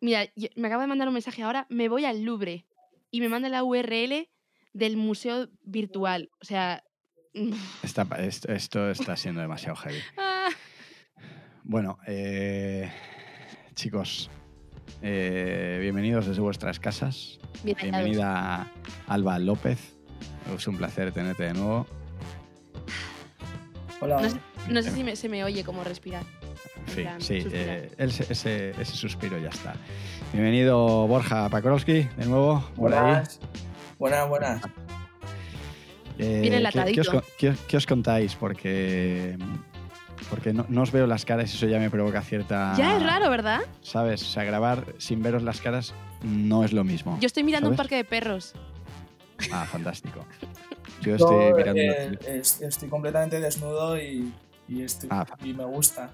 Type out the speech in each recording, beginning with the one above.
Mira, me acaba de mandar un mensaje ahora, me voy al Louvre y me manda la URL del museo virtual. O sea... Está- esto, esto está siendo demasiado heavy. ah, Bueno, eh, chicos, eh, bienvenidos desde vuestras casas. bien. Bienvenida Alba López. Es un placer tenerte de nuevo. Hola. No sé, no sé si me- se me oye como respirar. Sí, plan, sí, eh, ese, ese- ese suspiro ya está. Bienvenido Borja Pakorowski, de nuevo, por ahí. Buenas. Buenas, buenas. Eh, Viene ¿qué- ¿qué, enlatadito. os, qué qué os contáis? Porque, porque no, no os veo las caras y eso ya me provoca cierta... Ya es raro, ¿verdad? ¿Sabes? O sea, grabar sin veros las caras no es lo mismo. Yo estoy mirando un ¿sabes? parque de perros. Ah, fantástico. Yo estoy mirando... eh, es- estoy completamente desnudo y, y, estoy- Ah. y me gusta.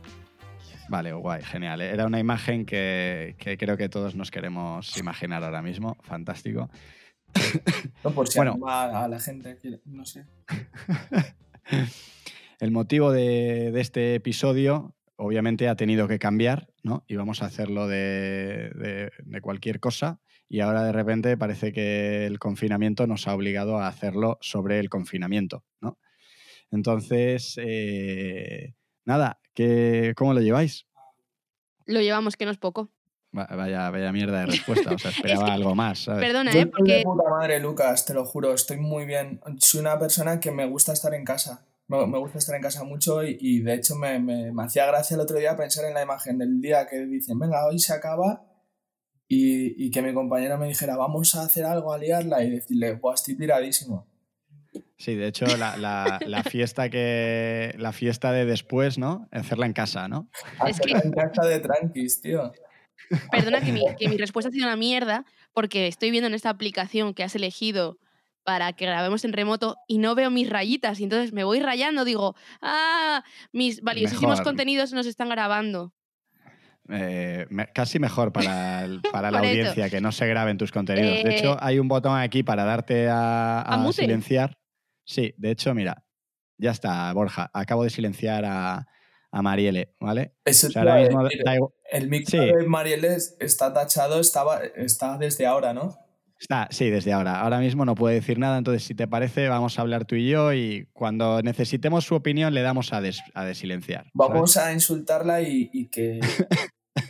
Vale, guay, genial. Era una imagen que, que creo que todos nos queremos imaginar ahora mismo. Fantástico. No por si Bueno. a la gente, no sé. El motivo de, de este episodio, obviamente, ha tenido que cambiar, ¿no? Y vamos a hacerlo de, de- de cualquier cosa. Y ahora de repente parece que el confinamiento nos ha obligado a hacerlo sobre el confinamiento, ¿no? Entonces, eh, nada, ¿qué, ¿cómo lo lleváis? Lo llevamos, que no es poco. Va- Vaya, vaya mierda de respuesta, o sea, esperaba que- algo más, ¿sabes? Perdona, Yo ¿eh? estoy de Porque puta madre, Lucas, te lo juro, estoy muy bien. Soy una persona que me gusta estar en casa. Me, me gusta estar en casa mucho y, y, de hecho me, me- me hacía gracia el otro día pensar en la imagen del día que dicen, venga, hoy se acaba y, y que mi compañero me dijera, vamos a hacer algo, a liarla y decirle, Buah, estoy tiradísimo. Sí, de hecho, la, la- la fiesta que. La fiesta de después, ¿no? Hacerla en casa, ¿no? Es que- Hacerlo en casa de tranquis, tío. Perdona que mi, que mi respuesta ha sido una mierda, porque estoy viendo en esta aplicación que has elegido para que grabemos en remoto y no veo mis rayitas. Y entonces me voy rayando, digo, ah, mis valiosísimos Mejor. contenidos nos están grabando. Eh, me- casi mejor para, el- para la audiencia que no se graben tus contenidos. De Eh, hecho, hay un botón aquí para darte a, ¿A a mute? silenciar. Sí, de hecho, mira, ya está, Borja. Acabo de silenciar a, a Marielle, ¿vale? Eso O sea, te ahora iba a mismo decir. da igual- El micro Sí. de Marieles está tachado, estaba, está desde ahora, ¿no? Está, sí, desde ahora. Ahora mismo no puede decir nada, entonces si te parece vamos a hablar tú y yo y cuando necesitemos su opinión le damos a, des- a desilenciar. ¿sabes? Vamos a insultarla y, y que,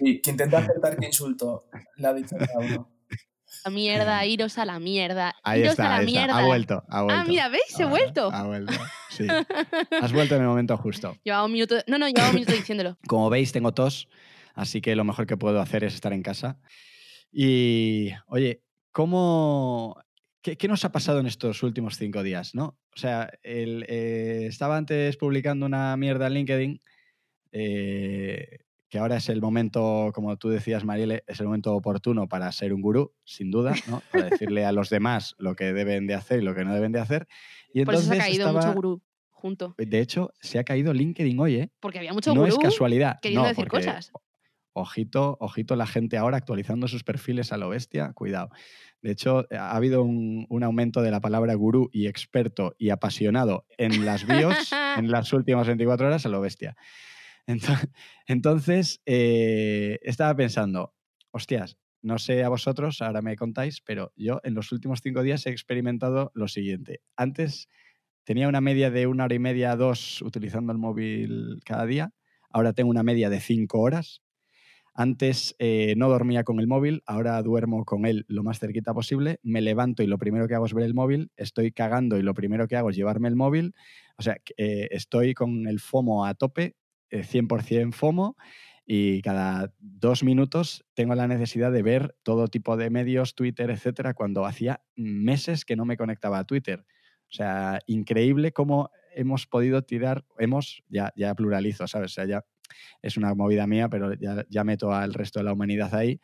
y que intente acertar qué insulto le ha dicho cada uno. La mierda, iros a la mierda. Ahí iros está, a la ahí está. mierda. Ha vuelto, ha vuelto. Ah, mira, ¿veis? He vuelto. Ha vuelto, sí. Has vuelto en el momento justo. Llevaba un minuto. No, no, llevaba un minuto diciéndolo. Como veis, tengo tos, así que lo mejor que puedo hacer es estar en casa. Y, oye, ¿cómo, qué, qué nos ha pasado en estos últimos cinco días? ¿no? O sea, el, eh, estaba antes publicando una mierda en LinkedIn, eh, que ahora es el momento, como tú decías, Marielle, es el momento oportuno para ser un gurú, sin duda, ¿no? para decirle a los demás lo que deben de hacer y lo que no deben de hacer. Y Por eso se ha caído estaba- mucho gurú junto. De hecho, se ha caído LinkedIn hoy, ¿eh? Porque había mucho no gurú es casualidad. queriendo no, decir porque, cosas. Ojito, ojito la gente ahora actualizando sus perfiles a lo bestia, cuidado. De hecho, ha habido un, un aumento de la palabra gurú y experto y apasionado en las bios en las últimas 24 horas a lo bestia. Entonces, eh, estaba pensando, hostias, no sé a vosotros, ahora me contáis, pero yo en los últimos cinco días he experimentado lo siguiente. Antes tenía una media de una hora y media, dos utilizando el móvil cada día. Ahora tengo una media de cinco horas. Antes eh, no dormía con el móvil, ahora duermo con él lo más cerquita posible. Me levanto y lo primero que hago es ver el móvil. Estoy cagando y lo primero que hago es llevarme el móvil. O sea, eh, estoy con el FOMO a tope, 100% FOMO, y cada dos minutos tengo la necesidad de ver todo tipo de medios, Twitter, etcétera, cuando hacía meses que no me conectaba a Twitter. O sea, increíble cómo hemos podido tirar, hemos, ya, ya pluralizo, ¿sabes? O sea, ya es una movida mía, pero ya, ya meto al resto de la humanidad ahí.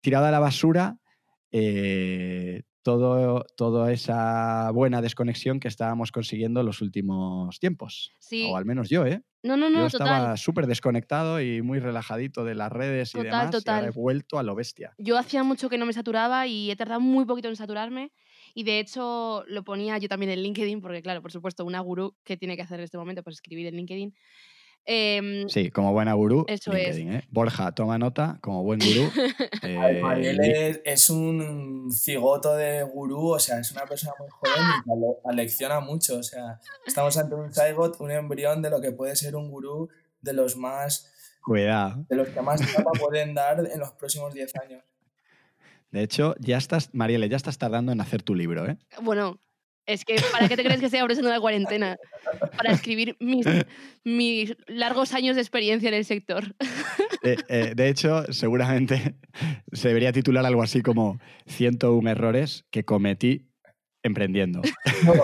Tirada a la basura eh, todo, toda esa buena desconexión que estábamos consiguiendo en los últimos tiempos. Sí. O al menos yo, ¿eh? No, no, yo no, estaba total. súper desconectado y muy relajadito de las redes y Total, demás. Y ahora he total. vuelto a lo bestia. Yo hacía mucho que no me saturaba y he tardado muy poquito en saturarme. Y de hecho lo ponía yo también en LinkedIn, porque claro, por supuesto, una gurú, ¿qué tiene que hacer en este momento? Pues escribir en LinkedIn. Em, Sí, como buena gurú. Eso LinkedIn, ¿eh? Borja, toma nota, como buen gurú. Ay, eh, Mariel es, es un cigoto de gurú, o sea, es una persona muy joven y que ale- alecciona mucho. O sea, estamos ante un zygote, un embrión de lo que puede ser un gurú de los más, Cuidado. de los que más chapa pueden dar en los próximos 10 años. De hecho, ya estás, Marielle, ya estás tardando en hacer tu libro, ¿eh? Bueno, es que ¿para qué te crees que estoy aprovechando la cuarentena? Para escribir mis, mis largos años de experiencia en el sector. Eh, eh, de hecho, seguramente se debería titular algo así como 101 errores que cometí emprendiendo. No,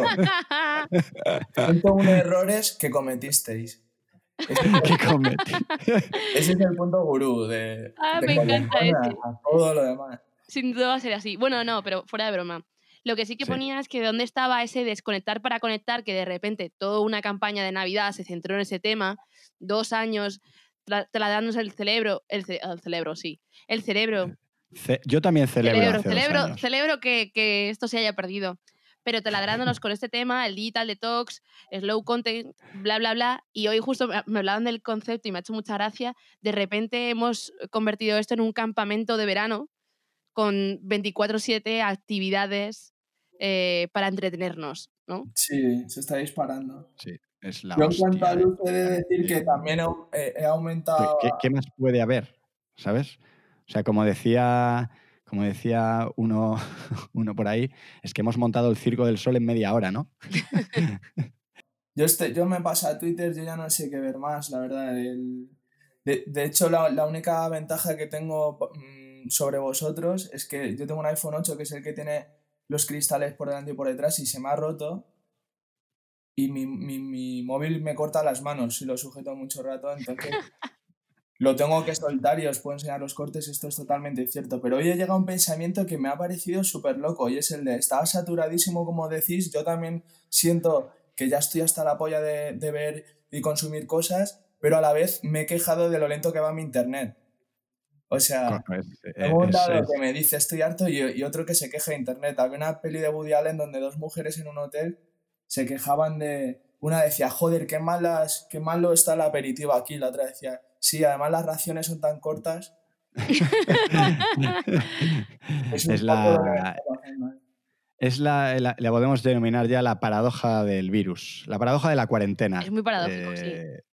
101 errores que cometisteis. Ese, que cometí. ese es el punto gurú de, Ah, de me encanta ese. a todo lo demás. Sin duda va a ser así. Bueno, no, pero fuera de broma. Lo que sí que Sí. ponía es que dónde estaba ese desconectar para conectar, que de repente toda una campaña de Navidad se centró en ese tema, dos años tra- trasladándose el cerebro, el, ce- el cerebro, sí, el cerebro, Ce- Yo también celebro. celebro, celebro, celebro que, que esto se haya perdido. Pero taladrándonos con este tema, el digital detox, slow content, bla, bla, bla. Y hoy justo me hablaban del concepto y me ha hecho mucha gracia. De repente hemos convertido esto en un campamento de verano con 24-7 actividades eh, para entretenernos, ¿no? Sí, se está disparando. Sí, es la Yo en cuanto a luz he de decir que también he, aumentado... ¿Qué, más puede haber? ¿Sabes? O sea, como decía, como decía uno, uno por ahí, es que hemos montado el Circo del Sol en media hora, ¿no? Yo, este, yo me paso a Twitter, yo ya no sé qué ver más, la verdad. El- de, de hecho, la, la única ventaja que tengo mm, sobre vosotros es que yo tengo un iPhone 8 que es el que tiene los cristales por delante y por detrás y se me ha roto y mi, mi, mi móvil me corta las manos si lo sujeto mucho rato, entonces lo tengo que soltar y os puedo enseñar los cortes, esto es totalmente cierto. Pero hoy he llegado a un pensamiento que me ha parecido súper loco y es el de, estaba saturadísimo como decís, yo también siento que ya estoy hasta la polla de, de ver y consumir cosas, pero a la vez me he quejado de lo lento que va mi internet. O sea, es- eh, tengo un es- lado es- que me dice estoy harto y, y otro que se queja de internet. Había una peli de Woody Allen donde dos mujeres en un hotel se quejaban de... Una decía, joder, qué, malas, qué malo está el aperitivo aquí. La otra decía, sí, además las raciones son tan cortas. Es, un Es la, ¿eh? es la, la- la podemos denominar ya la paradoja del virus, la paradoja de la cuarentena. Es muy paradójico, sí.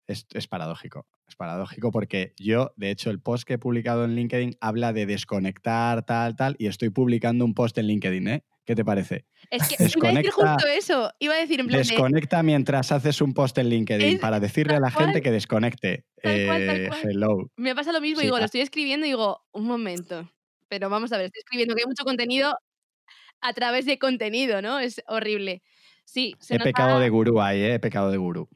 Es, es paradójico, es paradójico porque yo, de hecho, el post que he publicado en LinkedIn habla de desconectar, tal, tal, y estoy publicando un post en LinkedIn, ¿eh? ¿Qué te parece? Es que iba a decir Desconecta- justo eso. Iba a decir en plan de, Desconecta mientras haces un post en LinkedIn Es para decirle a la cual, gente que desconecte. tal cual, tal Eh, hello. Me pasa lo mismo, Sí, digo, lo ah. estoy escribiendo y digo, un momento. Pero vamos a ver, estoy escribiendo que hay mucho contenido a través de contenido, ¿no? Es horrible. Sí, se He pecado de gurú ahí, ¿eh? He pecado de gurú.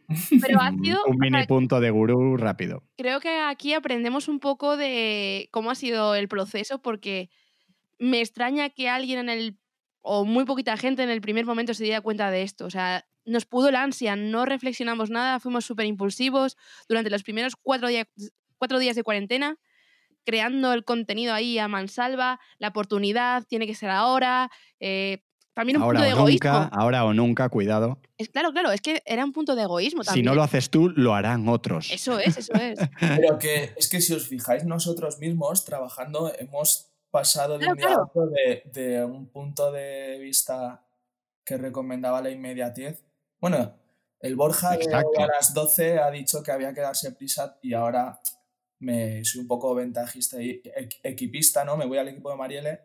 pero ha Un- sido, un mini sea, punto de gurú rápido. creo que aquí aprendemos un poco de cómo ha sido el proceso, porque me extraña que alguien en el, o muy poquita gente en el primer momento se diera cuenta de esto. O sea, nos pudo la ansia, no reflexionamos nada, fuimos súper impulsivos durante los primeros cuatro, días cuatro días de cuarentena, creando el contenido ahí a mansalva, la oportunidad tiene que ser ahora, eh, también un Ahora punto de o egoísmo. nunca, ahora o nunca, cuidado. Es, claro, claro, es que era un punto de egoísmo Si también. no lo haces tú, lo harán otros. Eso es, eso es. Pero que es que si os fijáis, nosotros mismos trabajando hemos pasado de Claro, un claro. de, de un punto de vista que recomendaba la inmediatez. Bueno, el Borja de Exacto. a las 12 ha dicho que había que darse prisa y ahora me soy un poco ventajista y equ- equipista, ¿no? Me voy al equipo de Marielle,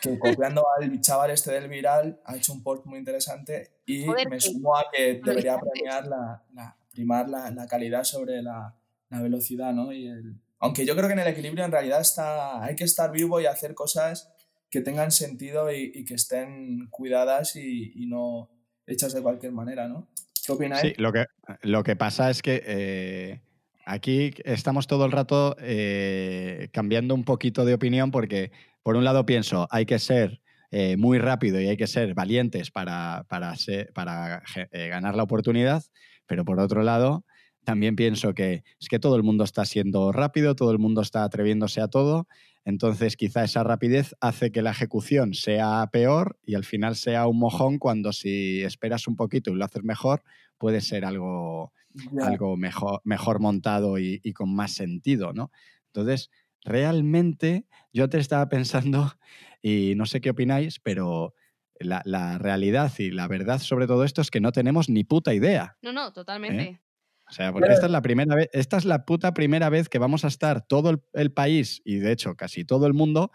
que copiando al chaval este del viral ha hecho un post muy interesante y Joder, me sumo a que debería premiar la, la- primar la, la calidad sobre la, la velocidad, ¿no? Y el... Aunque yo creo que en el equilibrio en realidad está, hay que estar vivo y hacer cosas que tengan sentido y, y que estén cuidadas y, y no hechas de cualquier manera, ¿no? ¿Qué opináis? Sí, lo que, lo que pasa es que eh, aquí estamos todo el rato eh, cambiando un poquito de opinión porque, por un lado, pienso, hay que ser eh, muy rápido y hay que ser valientes para, para, ser- para ge- eh, ganar la oportunidad, pero por otro lado, también pienso que es que todo el mundo está siendo rápido, todo el mundo está atreviéndose a todo, Entonces, quizá esa rapidez hace que la ejecución sea peor y al final sea un mojón cuando si esperas un poquito y lo haces mejor, puede ser algo, algo mejor, mejor montado y, y, con más sentido, ¿no? Entonces, realmente yo te estaba pensando, y no sé qué opináis, pero la, la, realidad y la verdad sobre todo esto es que no tenemos ni puta idea. No, no, totalmente. ¿eh? O sea, porque esta es la primera vez, esta es la puta primera vez que vamos a estar todo el, el país y de hecho casi todo el mundo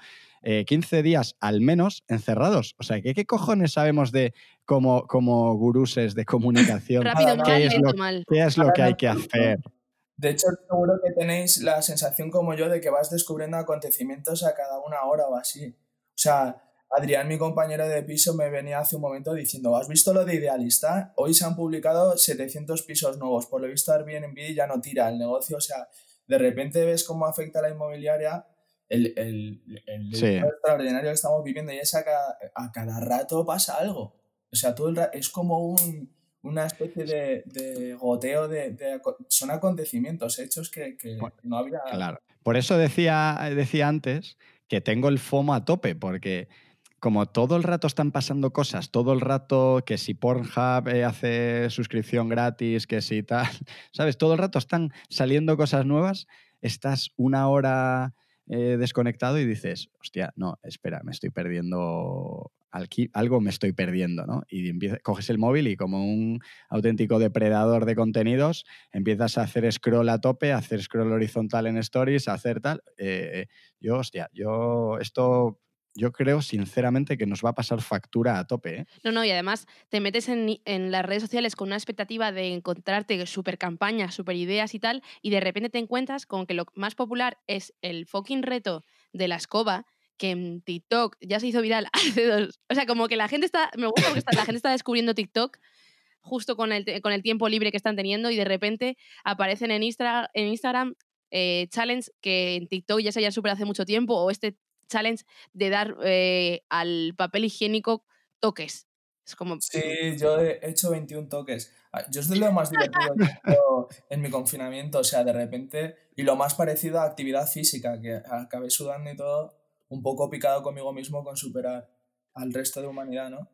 eh, 15 días al menos encerrados. O sea, ¿qué, qué cojones sabemos de como, como guruses de comunicación? Rápido, ¿Qué, mal, es lo, mal. ¿Qué es lo que hay que hacer? De hecho, seguro que tenéis la sensación como yo de que vas descubriendo acontecimientos a cada una hora o así. O sea, Adrián, mi compañero de piso, me venía hace un momento diciendo, ¿has visto lo de Idealista? Hoy se han publicado 700 pisos nuevos. Por lo visto Airbnb ya no tira el negocio. O sea, de repente ves cómo afecta la inmobiliaria el, el, el Sí. extraordinario que estamos viviendo y es a cada, a cada rato pasa algo. O sea, todo el es como un, una especie de, de goteo de, Son acontecimientos, hechos que, que Bueno, no había... Claro. Por eso decía, decía antes que tengo el FOMO a tope, porque como todo el rato están pasando cosas, todo el rato que si Pornhub eh, hace suscripción gratis, que si tal, ¿sabes? Todo el rato están saliendo cosas nuevas, estás una hora eh, desconectado y dices, hostia, no, espera, me estoy perdiendo alqui- algo me estoy perdiendo, ¿no? Y coges el móvil y como un auténtico depredador de contenidos, empiezas a hacer scroll a tope, a hacer scroll horizontal en stories, a hacer tal. Eh, yo, hostia, yo esto, yo creo sinceramente que nos va a pasar factura a tope, ¿eh? No, no, y además te metes en, en las redes sociales con una expectativa de encontrarte super campañas, super ideas y tal, y de repente te encuentras con que lo más popular es el fucking reto de la escoba, que en TikTok ya se hizo viral hace dos. O sea, como que la gente está. Me gusta porque está- la gente está descubriendo TikTok justo con el, con el tiempo libre que están teniendo y de repente aparecen en, Instra- en Instagram eh, challenge que en TikTok ya se hayan superado hace mucho tiempo o este challenge de dar eh, al papel higiénico toques. Es como. Sí, yo he hecho 21 toques. Ah, Yo es de lo más divertido que en mi confinamiento, o sea, de repente, y lo más parecido a actividad física, que acabé sudando y todo, un poco picado conmigo mismo con superar al resto de humanidad, ¿no?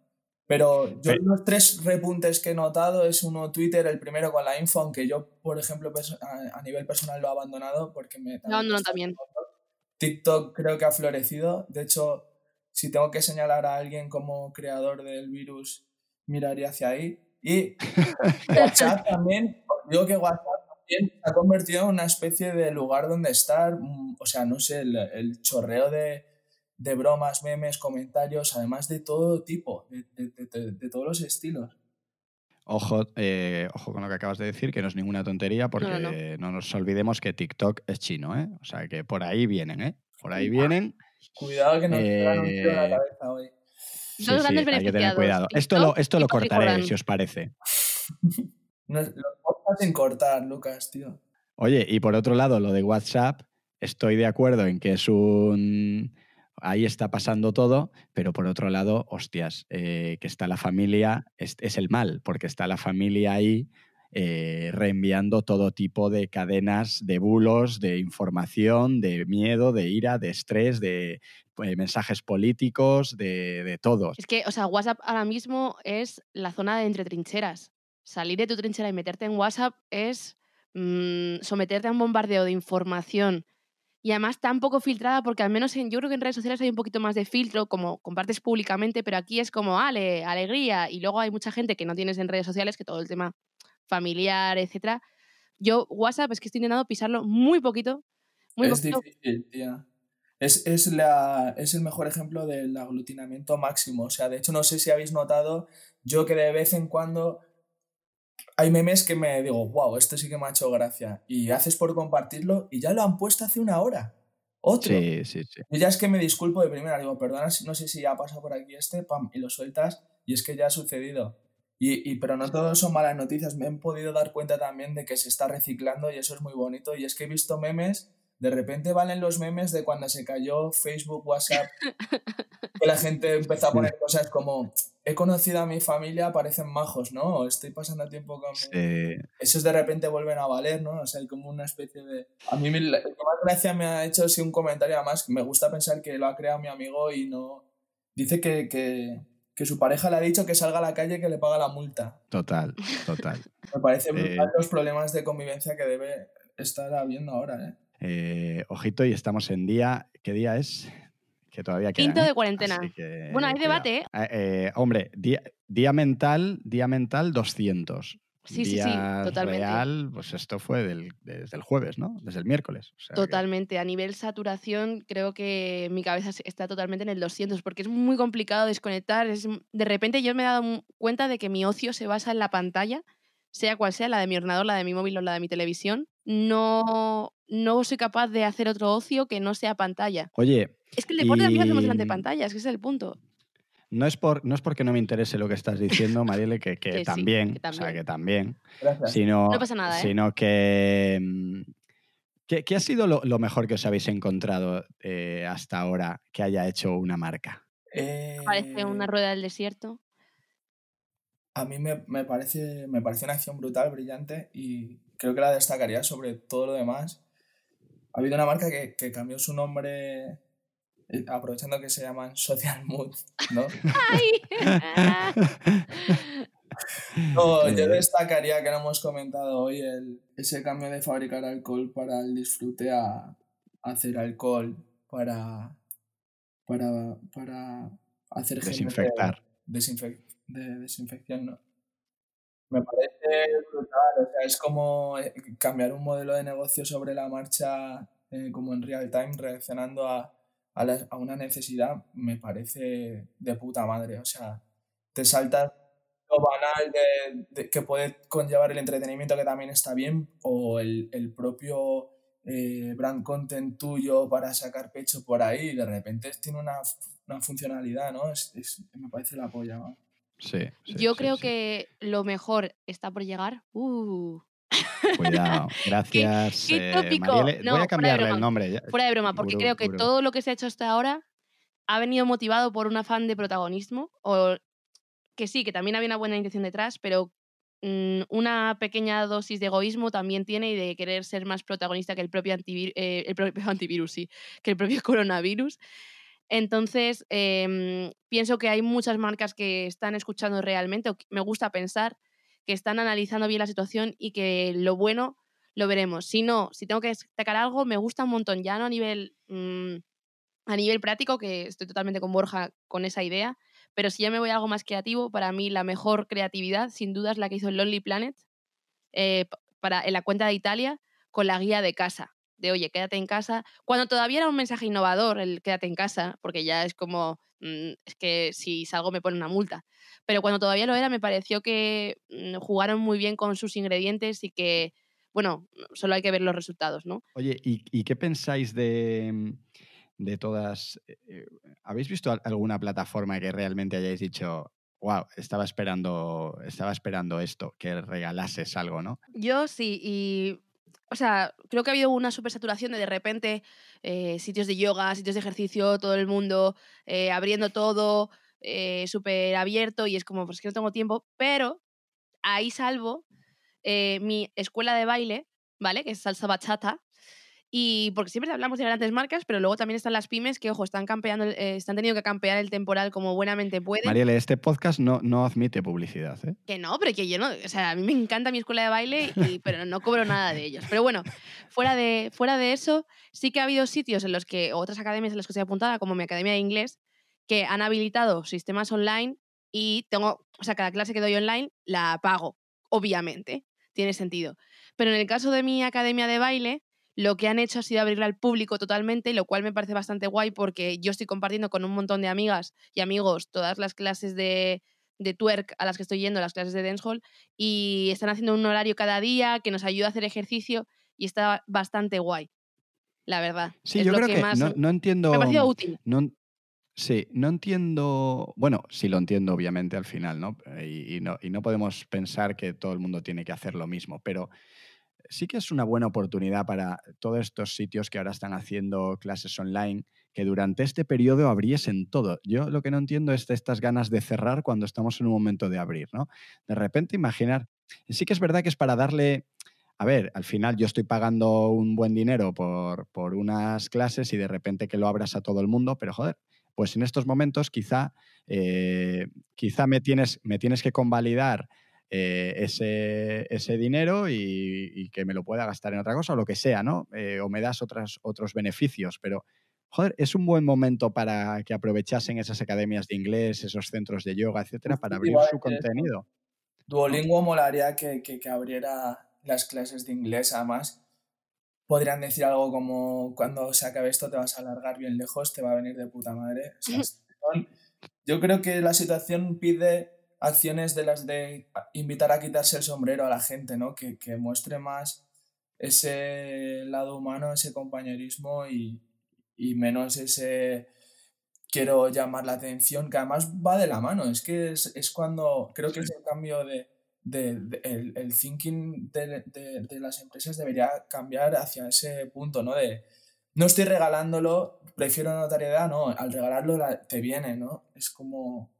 Pero yo Pe- los tres repuntes que he notado es uno Twitter, el primero con la info, aunque yo, por ejemplo, a, nivel personal lo he abandonado porque me... Lo abandono también. TikTok creo que ha florecido. De hecho, si tengo que señalar a alguien como creador del virus, miraría hacia ahí. Y WhatsApp también, digo que WhatsApp también se ha convertido en una especie de lugar donde estar, mm, o sea, no sé, el, el chorreo de, de bromas, memes, comentarios, además de todo tipo, de, de- de- de- de todos los estilos. Ojo, eh, ojo con lo que acabas de decir, que no es ninguna tontería, porque no, no, nos olvidemos que TikTok es chino, ¿eh? O sea, que por ahí vienen, ¿eh? Por ahí vienen. Cuidado que nos pegan un tiro en la Eh, cabeza hoy. Sí, Dos sí, grandes hay que tener cuidado. Esto lo, esto lo cortaré, si os parece. No podcasts sin cortar, Lucas, tío. Oye, y por otro lado, lo de WhatsApp, estoy de acuerdo en que es un... Ahí está pasando todo, pero por otro lado, hostias, eh, que está la familia, es, el mal, porque está la familia ahí eh, reenviando todo tipo de cadenas de bulos, de información, de miedo, de ira, de estrés, de eh, mensajes políticos, de, de todo. Es que, o sea, WhatsApp ahora mismo es la zona de entre trincheras. Salir de tu trinchera y meterte en WhatsApp es mm, someterte a un bombardeo de información y además tan poco filtrada porque al menos en, yo creo que en redes sociales hay un poquito más de filtro, como compartes públicamente, pero aquí es como, ale, alegría, y luego hay mucha gente que no tienes en redes sociales, que todo el tema familiar, etcétera. Yo WhatsApp es que estoy intentando pisarlo muy poquito, muy es poquito. difícil, tía. Es, es, la, es el mejor ejemplo del aglutinamiento máximo. O sea, de hecho, no sé si habéis notado, yo que de vez en cuando hay memes que me digo, wow, esto sí que me ha hecho gracia. Y haces por compartirlo y ya lo han puesto hace una hora. Otro. Sí, sí, sí. Yo ya es que me disculpo de primera, digo, perdona, no sé si ya ha pasado por aquí este, pam, y lo sueltas, y es que ya ha sucedido. Y, y, pero no todo son malas noticias, me he podido dar cuenta también de que se está reciclando y eso es muy bonito. Y es que he visto memes, de repente valen los memes de cuando se cayó Facebook, WhatsApp, que la gente empezó a poner cosas como, he conocido a mi familia, parecen majos, ¿no? Estoy pasando tiempo con... Sí. Esos de repente vuelven a valer, ¿no? O sea, hay como una especie de... A mí me- lo que más gracia me ha hecho sí un comentario, además, me gusta pensar que lo ha creado mi amigo y no... Dice que, que, que su pareja le ha dicho que salga a la calle que le paga la multa. Total, total. Me parece Eh. los problemas de convivencia que debe estar habiendo ahora, ¿eh? Eh, ojito, y estamos en día. ¿Qué día es? Que todavía queda. Quinto ¿eh? de cuarentena. Que, Bueno, hay debate, ¿eh? Eh, eh, hombre, día, día mental, día mental 200. Sí, sí, sí, totalmente. real, pues esto fue del- desde el jueves, ¿no? Desde el miércoles. o sea que- Totalmente. A nivel saturación, creo que mi cabeza está totalmente en el 200 porque es muy complicado desconectar. Es, de repente yo me he dado cuenta de que mi ocio se basa en la pantalla, sea cual sea, la de mi ordenador, la de mi móvil o la de mi televisión. No, no soy capaz de hacer otro ocio que no sea pantalla. Oye, Es que el deporte también lo hacemos Y- delante de pantallas, que ese es el punto. no es, por, no es porque no me interese lo que estás diciendo, Marielle, que, que Que sí, también, o sea, también. que también, Gracias. sino, No pasa nada, ¿eh? sino que... mm, ¿Qué, qué ha sido lo, lo mejor que os habéis encontrado eh, hasta ahora que haya hecho una marca? Parece una Eh, rueda del desierto. A mí me, me parece, me parece una acción brutal, brillante y creo que la destacaría sobre todo lo demás. Ha habido una marca que, que cambió su nombre eh, aprovechando que se llaman Social Mood, ¿no? No, yo destacaría que no hemos comentado hoy el, ese cambio de fabricar alcohol para el disfrute a hacer alcohol para, para, para hacer de- Desinfectar. desinfec- de desinfección, ¿no? Me parece brutal, o sea, es como eh, cambiar un modelo de negocio sobre la marcha, eh, como en real time, reaccionando a, a, a una necesidad, me parece de puta madre, o sea, te saltas lo banal de, de- que puede conllevar el entretenimiento, que también está bien, o el, el propio eh, brand content tuyo para sacar pecho por ahí, y de repente tiene una, una funcionalidad, ¿no? Es, es- me parece la polla, ¿no? Sí, sí, Yo sí, creo sí. que lo mejor está por llegar. Uh, Cuidado. Gracias. qué eh, tópico. Marielle. No, Voy a cambiarle el nombre. ya. fuera de broma, porque Gurú, creo que gurú. todo lo que se ha hecho hasta ahora ha venido motivado por un afán de protagonismo, o que sí, que también había una buena intención detrás, pero mm, una pequeña dosis de egoísmo también tiene y de querer ser más protagonista que el propio, antivir- eh, el propio antivirus, sí, que el propio coronavirus. Entonces, em, pienso que hay muchas marcas que están escuchando realmente, o me gusta pensar que están analizando bien la situación y que lo bueno lo veremos. Si no, si tengo que destacar algo, me gusta un montón, ya no a nivel, mm, a nivel práctico, que estoy totalmente con Borja con esa idea, pero si ya me voy a algo más creativo, para mí la mejor creatividad, sin duda, es la que hizo Lonely Planet eh, para, en la cuenta de Italia con la guía de casa. De oye, quédate en casa. Cuando todavía era un mensaje innovador el quédate en casa, porque ya es como, mm, es que si salgo me pone una multa. Pero cuando todavía lo era, me pareció que mm, jugaron muy bien con sus ingredientes y que, bueno, solo hay que ver los resultados, ¿no? Oye, ¿y, y qué pensáis de, mm, de todas? eh, eh, ¿Habéis visto al- alguna plataforma que realmente hayáis dicho, wow, estaba esperando, estaba esperando esto, que regalases algo, ¿no? Yo sí, y. O sea, creo que ha habido una supersaturación de de repente eh, sitios de yoga, sitios de ejercicio, todo el mundo eh, abriendo todo, eh, súper abierto, y es como, pues que no tengo tiempo, pero ahí salvo eh, mi escuela de baile, ¿vale? Que es salsa bachata. Y porque siempre hablamos de grandes marcas, pero luego también están las pymes que, ojo, están campeando, eh, están teniendo que campear el temporal como buenamente pueden. Marielle, este podcast no, no admite publicidad, ¿eh? Que no, pero que yo no, o sea, a mí me encanta mi escuela de baile, y, pero no cobro nada de ellos. Pero bueno, fuera de, fuera de eso, sí que ha habido sitios en los que, otras academias en las que estoy apuntada, como mi academia de inglés, que han habilitado sistemas online y tengo, o sea, cada clase que doy online la pago, obviamente, tiene sentido. Pero en el caso de mi academia de baile, lo que han hecho ha sido abrirla al público totalmente, lo cual me parece bastante guay porque yo estoy compartiendo con un montón de amigas y amigos todas las clases de, de twerk a las que estoy yendo, las clases de dancehall, y están haciendo un horario cada día que nos ayuda a hacer ejercicio y está bastante guay, la verdad. Sí, Es yo lo creo que, más no, no entiendo. me ha parecido útil. No, sí, no entiendo. Bueno, sí lo entiendo, obviamente, al final, ¿no? Y, y no. y no podemos pensar que todo el mundo tiene que hacer lo mismo, pero sí que es una buena oportunidad para todos estos sitios que ahora están haciendo clases online que durante este periodo abriesen todo. Yo lo que no entiendo es estas ganas de cerrar cuando estamos en un momento de abrir, ¿no? De repente imaginar, sí que es verdad que es para darle, a ver, al final yo estoy pagando un buen dinero por, por unas clases y de repente que lo abras a todo el mundo, pero joder, pues en estos momentos quizá, eh, quizá me, tienes, me tienes que convalidar eh, ese, ese, dinero y, que me lo pueda gastar en otra cosa o lo que sea, ¿no? Eh, o me das otras, otros beneficios, pero joder, es un buen momento para que aprovechasen esas academias de inglés, esos centros de yoga, etcétera, para abrir su contenido. Duolingo molaría que, que, que, abriera las clases de inglés, además. Podrían decir algo como: cuando se acabe esto, te vas a alargar bien lejos, te va a venir de puta madre. yo creo que la situación pide acciones de las de invitar a quitarse el sombrero a la gente, ¿no? Que, que muestre más ese lado humano, ese compañerismo y, y menos ese quiero llamar la atención, que además va de la mano. Es que es, es cuando creo que es el cambio de, de, el, el, thinking de, de, las empresas debería cambiar hacia ese punto, ¿no? De no estoy regalándolo, prefiero notariedad, no, al regalarlo te viene, ¿no? Es como,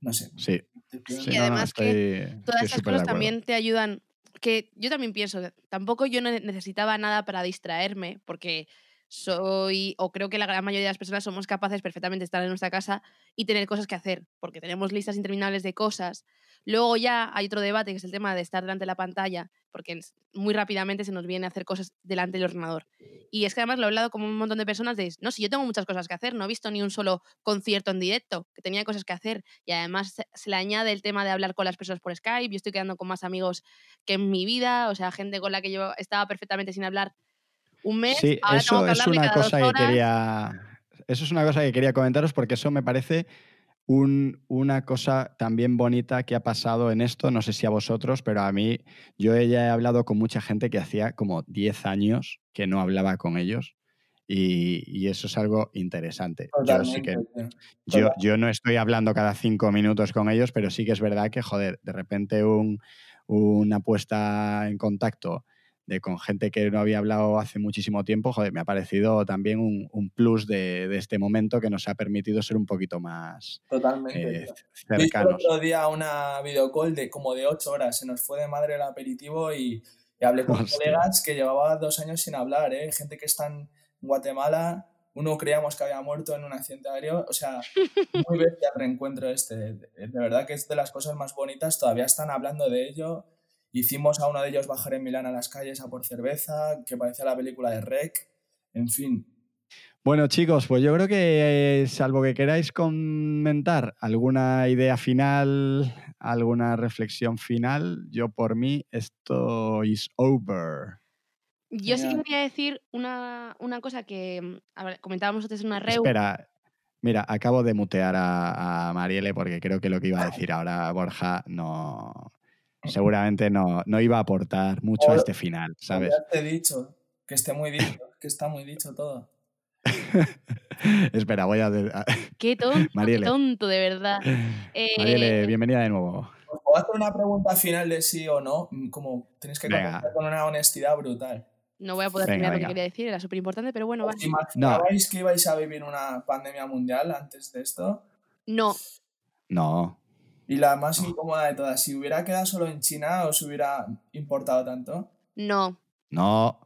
no sé. Sí. Y además que todas esas cosas también te ayudan, que yo también pienso, tampoco yo necesitaba nada para distraerme, porque soy, o creo que la gran mayoría de las personas somos capaces perfectamente de estar en nuestra casa y tener cosas que hacer, porque tenemos listas interminables de cosas. Luego ya hay otro debate, que es el tema de estar delante de la pantalla, porque muy rápidamente se nos viene a hacer cosas delante del ordenador. Y es que además lo he hablado con un montón de personas de, no, si yo tengo muchas cosas que hacer, no he visto ni un solo concierto en directo, que tenía cosas que hacer. Y además se, le añade el tema de hablar con las personas por Skype, yo estoy quedando con más amigos que en mi vida, o sea, gente con la que yo estaba perfectamente sin hablar un mes. Sí, eso es una cosa que quería. Eso es una cosa que quería comentaros porque eso me parece un, una cosa también bonita que ha pasado en esto. No sé si a vosotros, pero a mí, yo ya he hablado con mucha gente que hacía como 10 años que no hablaba con ellos. Y, y, eso es algo interesante. Yo, sí que, yo, yo, no estoy hablando cada cinco minutos con ellos, pero sí que es verdad que, joder, de repente un, una puesta en contacto de con gente que no había hablado hace muchísimo tiempo, joder, me ha parecido también un, un plus de, de, este momento que nos ha permitido ser un poquito más Totalmente. Eh, cercanos. Vi el otro día una videocall de como de ocho horas, se nos fue de madre el aperitivo y, y hablé con Hostia. colegas que llevaba dos años sin hablar, ¿eh? gente que está en Guatemala, uno creíamos que había muerto en un accidente aéreo, o sea, muy bestia el reencuentro este, de, de verdad que es de las cosas más bonitas, todavía están hablando de ello Hicimos a uno de ellos bajar en Milán a las calles a por cerveza, que parecía la película de Rec, en fin. Bueno, chicos, pues yo creo que, salvo que queráis comentar alguna idea final, alguna reflexión final, yo por mí esto is over. Yo sí que quería decir una, una cosa que ver, comentábamos antes en una reu. Espera, mira, acabo de mutear a, a Marielle porque creo que lo que iba a decir ahora Borja no, seguramente no, no iba a aportar mucho o, a este final, ¿sabes? Ya te he dicho, que esté muy dicho, que está muy dicho todo. Espera, voy a... Qué tonto, qué tonto, de verdad. Marielle, eh... bienvenida de nuevo. Os puedo hacer una pregunta final de sí o no, como tenéis que contestar con una honestidad brutal. No voy a poder terminar lo que quería decir, era súper importante, pero bueno, vale. ¿Imaginabais no. que ibais a vivir una pandemia mundial antes de esto? No. No. Y la más incómoda de todas, si hubiera quedado solo en China o se hubiera importado tanto. No. No.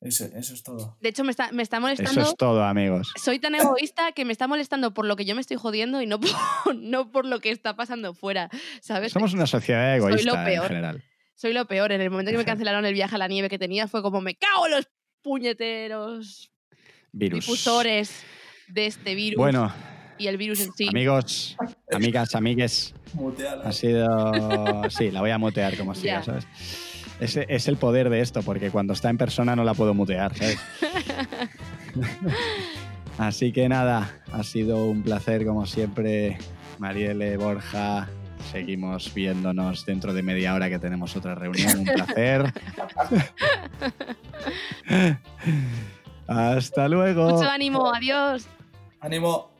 Eso, eso es todo. De hecho, me está, me está molestando. Eso es todo, amigos. Soy tan egoísta que me está molestando por lo que yo me estoy jodiendo y no por, no por lo que está pasando fuera. ¿Sabes? Somos una sociedad egoísta en general. Soy lo peor. En el momento que me cancelaron el viaje a la nieve que tenía, fue como me cago en los puñeteros virus. difusores de este virus. Bueno, y el virus en sí. Amigos, amigas, amigues. Muteala. Ha sido. Sí, la voy a mutear como siga, ¿sabes? Ese es el poder de esto, porque cuando está en persona no la puedo mutear, ¿sabes? Así que nada, ha sido un placer como siempre, Marielle, Borja. Seguimos viéndonos dentro de media hora que tenemos otra reunión. Un placer. Hasta luego. Mucho ánimo, adiós. Ánimo.